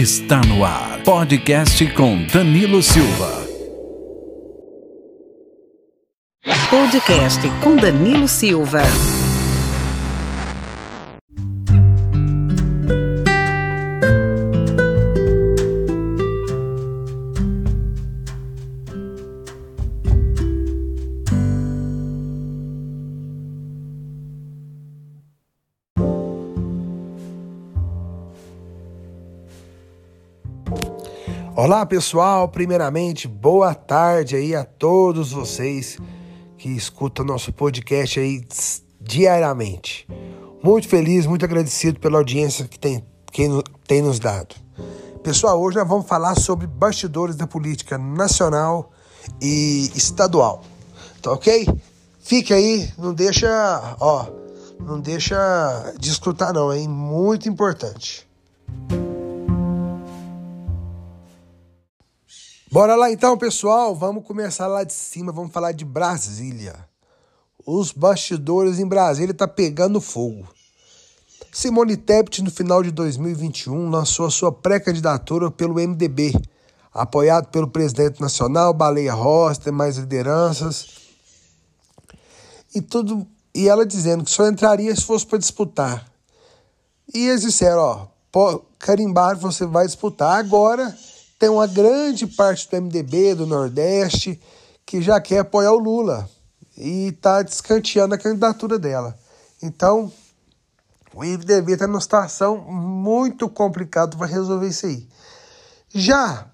Está no ar. Podcast com Danilo Silva. Podcast com Danilo Silva. Olá pessoal, primeiramente boa tarde aí a todos vocês que escutam nosso podcast aí diariamente. Muito feliz, muito agradecido pela audiência que tem, que tem nos dado. Pessoal, hoje nós vamos falar sobre bastidores da política nacional e estadual. Tá ok? Fique aí, não deixa, ó, não deixa de escutar não, hein? Muito importante. Bora lá então, pessoal. Vamos começar lá de cima. Vamos falar de Brasília. Os bastidores em Brasília tá pegando fogo. Simone Tebet, no final de 2021, lançou a sua pré-candidatura pelo MDB, apoiado pelo presidente nacional, Baleia Rossi, demais lideranças. E tudo, e ela dizendo que só entraria se fosse para disputar. E eles disseram, ó, carimbar, você vai disputar agora tem uma grande parte do MDB do Nordeste que já quer apoiar o Lula e está descanteando a candidatura dela. Então, o MDB está numa situação muito complicada para resolver isso aí. Já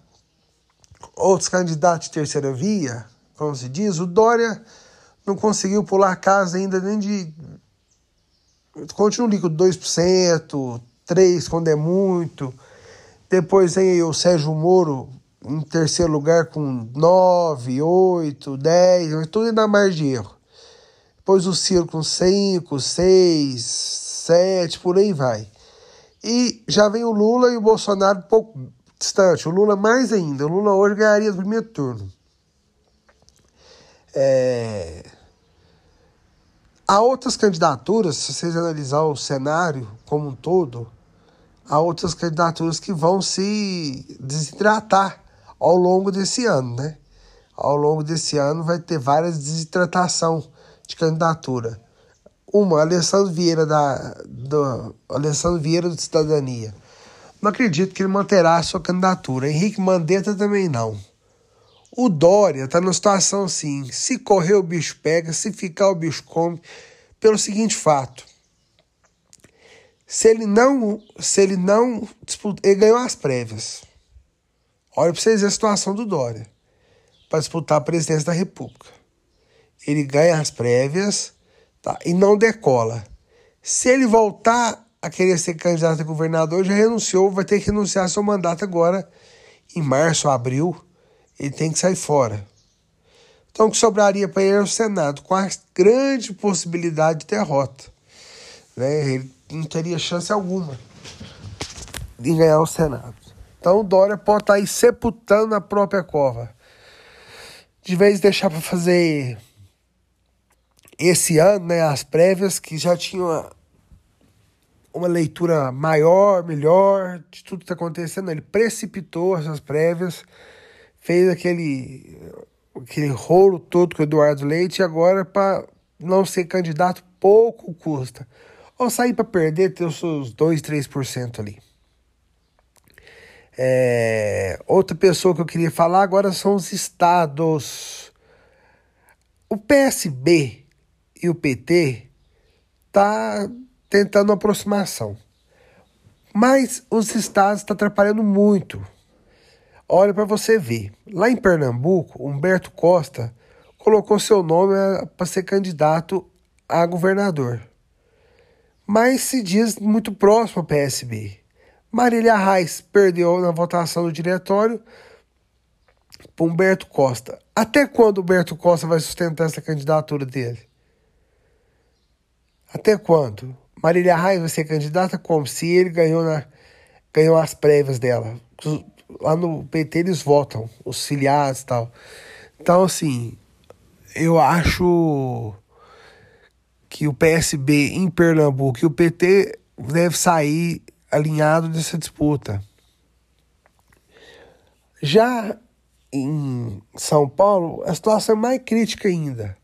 outros candidatos de terceira via, como se diz, o Dória não conseguiu pular a casa ainda nem de. Continua ali com 2%, 3% quando é muito. Depois vem o Sérgio Moro em terceiro lugar com 9, 8, 10, tudo ainda mais de erro. Depois o Ciro com 5, 6, 7, por aí vai. E já vem o Lula e o Bolsonaro um pouco distante. O Lula mais ainda. O Lula hoje ganharia no primeiro turno. É... Há outras candidaturas, se vocês analisar o cenário como um todo, a outras candidaturas que vão se desidratar ao longo desse ano, né? Ao longo desse ano vai ter várias desidratação de candidatura. Uma, Alessandro Vieira da do Alessandro Vieira de Cidadania. Não acredito que ele manterá a sua candidatura. Henrique Mandetta também não. O Dória está numa situação assim: se correr o bicho pega, se ficar o bicho come, pelo seguinte fato se ele não, se ele não disputar, ele ganhou as prévias. Olha para vocês a situação do Dória para disputar a presidência da República. Ele ganha as prévias tá, e não decola. Se ele voltar a querer ser candidato a governador, já renunciou, vai ter que renunciar seu mandato agora em março, abril. Ele tem que sair fora. Então, o que sobraria para ele é o Senado, com a grande possibilidade de derrota. Né? Ele não teria chance alguma de ganhar o Senado. Então o Dória pode estar tá aí sepultando a própria cova. De vez de deixar para fazer esse ano, né, as prévias, que já tinha uma, uma leitura maior, melhor de tudo que está acontecendo, ele precipitou essas prévias, fez aquele, aquele rolo todo com o Eduardo Leite, e agora, para não ser candidato, pouco custa. Ou sair para perder, ter os seus 2, 3% ali. É, outra pessoa que eu queria falar agora são os estados. O PSB e o PT tá tentando aproximação. Mas os estados estão tá atrapalhando muito. Olha para você ver. Lá em Pernambuco, Humberto Costa colocou seu nome é, para ser candidato a governador mas se diz muito próximo ao PSB. Marília Reis perdeu na votação do diretório para Humberto Costa. Até quando Humberto Costa vai sustentar essa candidatura dele? Até quando? Marília Reis vai ser candidata como? Se ele ganhou, na, ganhou as prévias dela. Lá no PT eles votam, os filiados e tal. Então, assim, eu acho que o PSB em Pernambuco e o PT deve sair alinhado dessa disputa. Já em São Paulo, a situação é mais crítica ainda.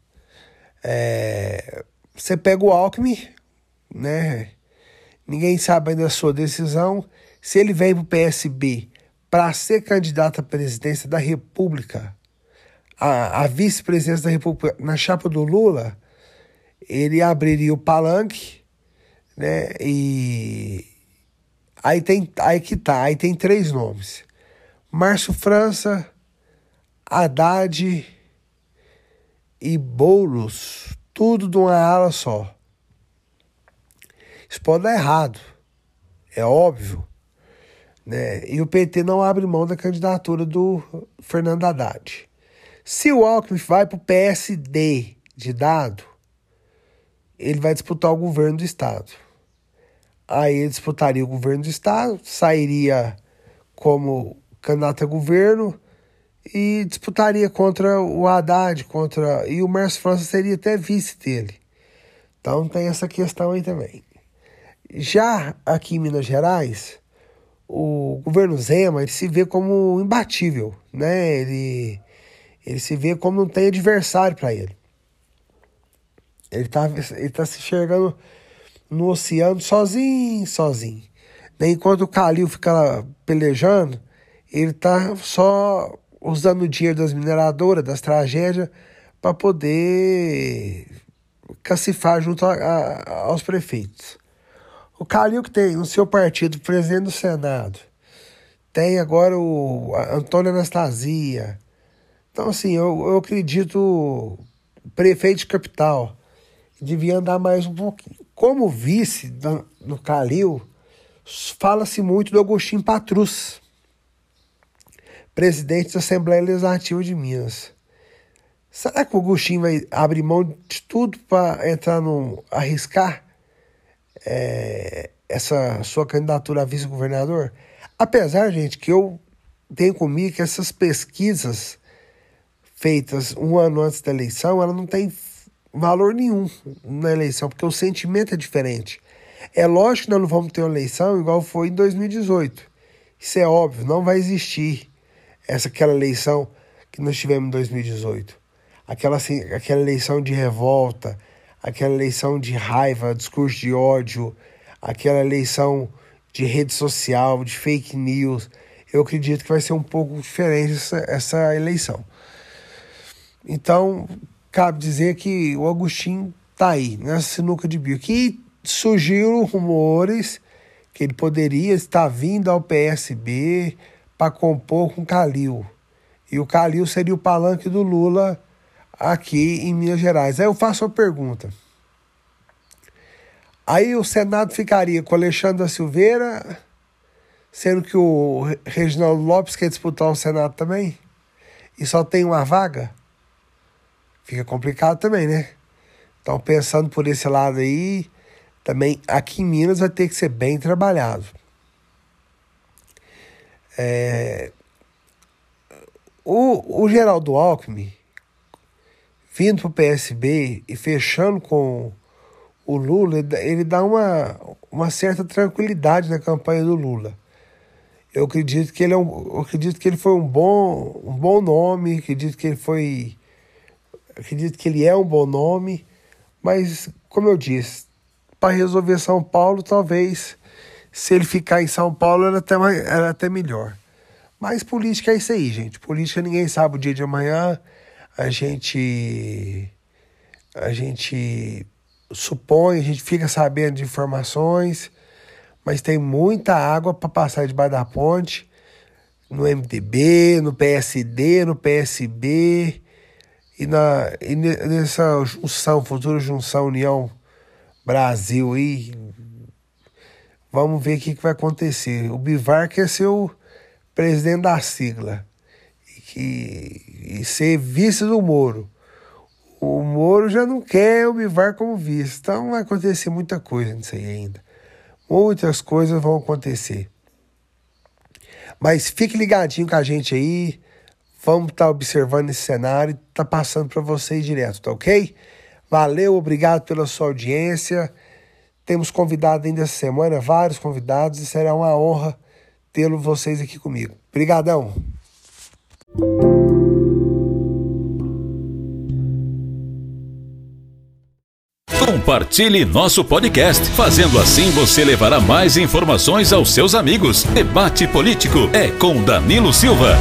É, você pega o Alckmin, né? Ninguém sabe ainda a sua decisão. Se ele vem para o PSB para ser candidato à presidência da República, a, a vice-presidência da República na chapa do Lula, ele abriria o palanque, né? E aí tem aí que tá, aí tem três nomes: Márcio França, Haddad e Boulos, tudo de uma ala só. Isso pode dar errado, é óbvio. Né? E o PT não abre mão da candidatura do Fernando Haddad. Se o Alckmin vai para o PSD de dado, ele vai disputar o governo do Estado. Aí ele disputaria o governo do Estado, sairia como candidato a governo e disputaria contra o Haddad, contra e o Márcio França seria até vice dele. Então tem essa questão aí também. Já aqui em Minas Gerais, o governo Zema ele se vê como imbatível, né? Ele, ele se vê como não tem adversário para ele. Ele está ele tá se enxergando no oceano sozinho, sozinho. Enquanto o Calil fica lá pelejando, ele está só usando o dinheiro das mineradoras, das tragédias, para poder cacifar junto a, a, aos prefeitos. O Calil que tem no seu partido presidente do Senado, tem agora o Antônio Anastasia. Então, assim, eu, eu acredito prefeito de capital devia andar mais um pouquinho. Como vice no Calil, fala-se muito do Agostinho Patrus, presidente da Assembleia Legislativa de Minas. Será que o Agostinho vai abrir mão de tudo para entrar no. arriscar? é, essa sua candidatura a vice-governador? Apesar, gente, que eu tenho comigo que essas pesquisas feitas um ano antes da eleição, ela não tem valor nenhum na eleição, porque o sentimento é diferente. É lógico que nós não vamos ter uma eleição igual foi em 2018. Isso é óbvio, não vai existir essa aquela eleição que nós tivemos em 2018. Aquela, assim, aquela eleição de revolta, aquela eleição de raiva, discurso de ódio, aquela eleição de rede social, de fake news. Eu acredito que vai ser um pouco diferente essa, essa eleição. Então, cabe dizer que o Agostinho tá aí, nessa sinuca de bico. Que surgiram rumores que ele poderia estar vindo ao PSB para compor com Calil. E o Calil seria o palanque do Lula aqui em Minas Gerais. Aí eu faço uma pergunta. Aí o Senado ficaria com Alexandre da Silveira, sendo que o Reginaldo Lopes quer disputar o Senado também, e só tem uma vaga, fica complicado também, né? Então, pensando por esse lado aí, também aqui em Minas vai ter que ser bem trabalhado. É... O, o Geraldo Alckmin, vindo para o PSB e fechando com o Lula, ele dá uma, uma certa tranquilidade na campanha do Lula. Eu acredito que ele é um, acredito que ele foi um bom, um bom nome, acredito que ele foi acredito que ele é um bom nome, mas como eu disse, para resolver São Paulo, talvez se ele ficar em São Paulo era até, era até melhor. Mas política é isso aí, gente. Política ninguém sabe o dia de amanhã a gente a gente supõe, a gente fica sabendo de informações, mas tem muita água para passar debaixo da ponte no MDB, no PSD, no PSB e, na, e nessa junção, futura junção União Brasil aí. Vamos ver o que, que vai acontecer. O Bivar quer ser o presidente da sigla que, e ser vice do Moro. O Moro já não quer o Bivar como vice. Então vai acontecer muita coisa nisso aí ainda. Muitas coisas vão acontecer. Mas fique ligadinho com a gente aí. Vamos estar tá observando esse cenário e tá passando para vocês direto, tá ok? Valeu, obrigado pela sua audiência. Temos convidado ainda essa semana, vários convidados, e será uma honra tê-lo vocês aqui comigo. Obrigadão! Compartilhe nosso podcast. Fazendo assim, você levará mais informações aos seus amigos. Debate Político é com Danilo Silva.